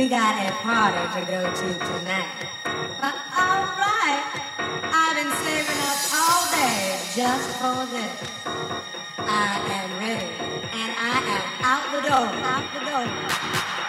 we got a party to go to tonight. Uh, all right. I've been saving up all day just for this. I am ready, and I am out the door, out the door.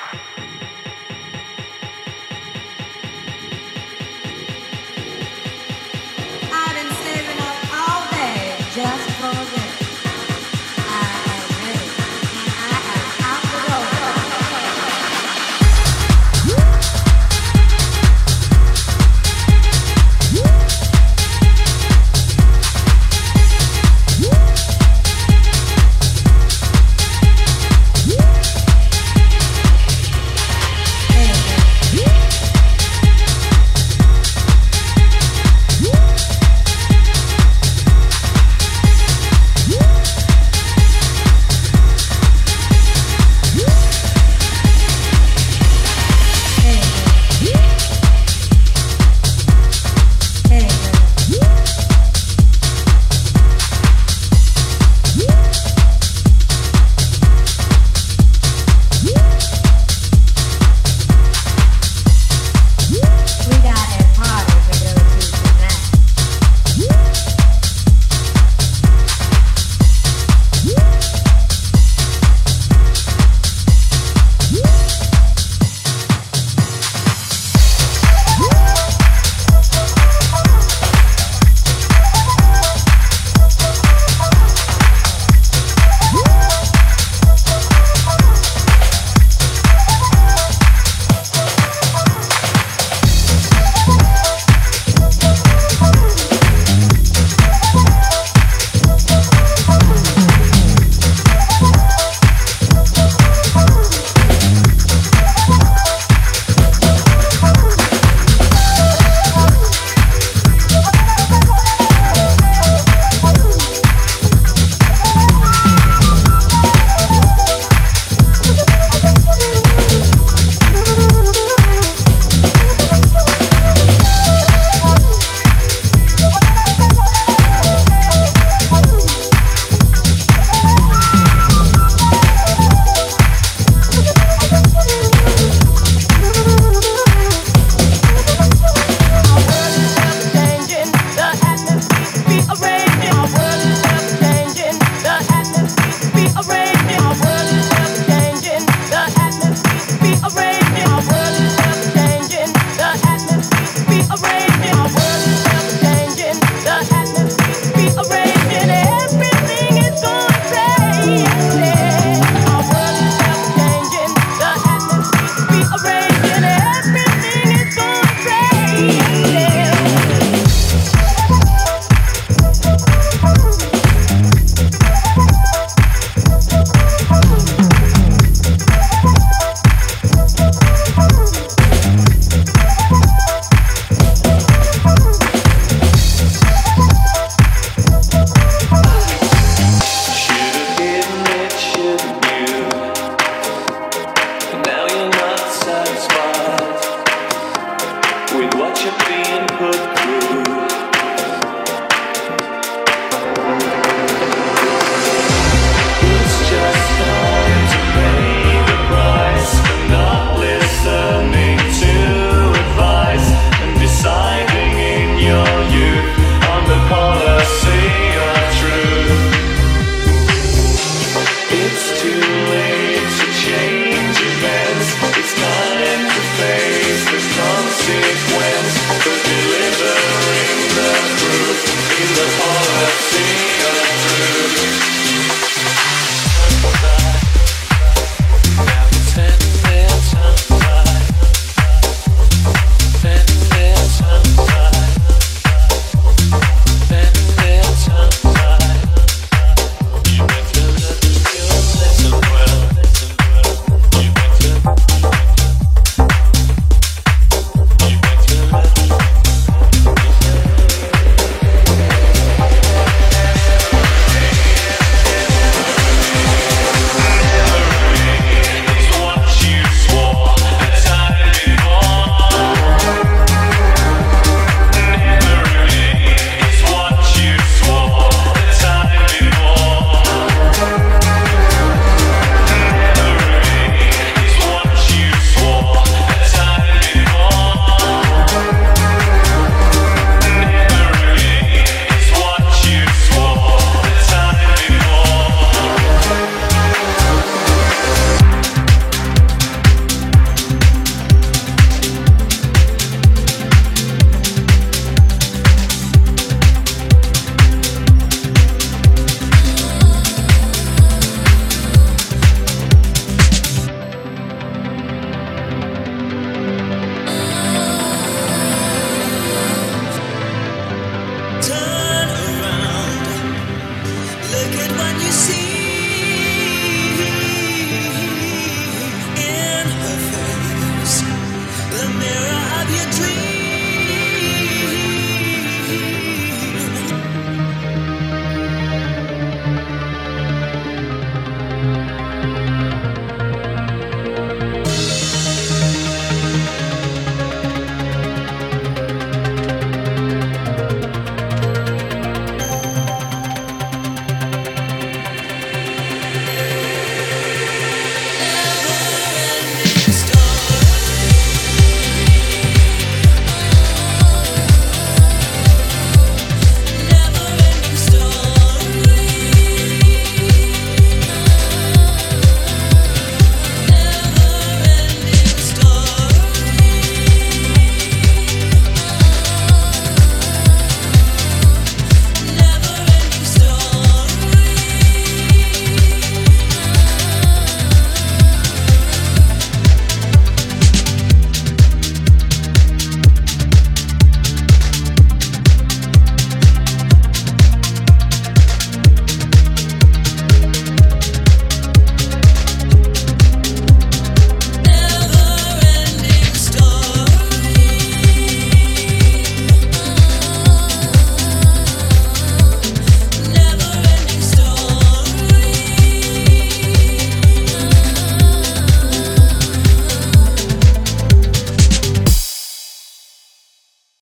You're being put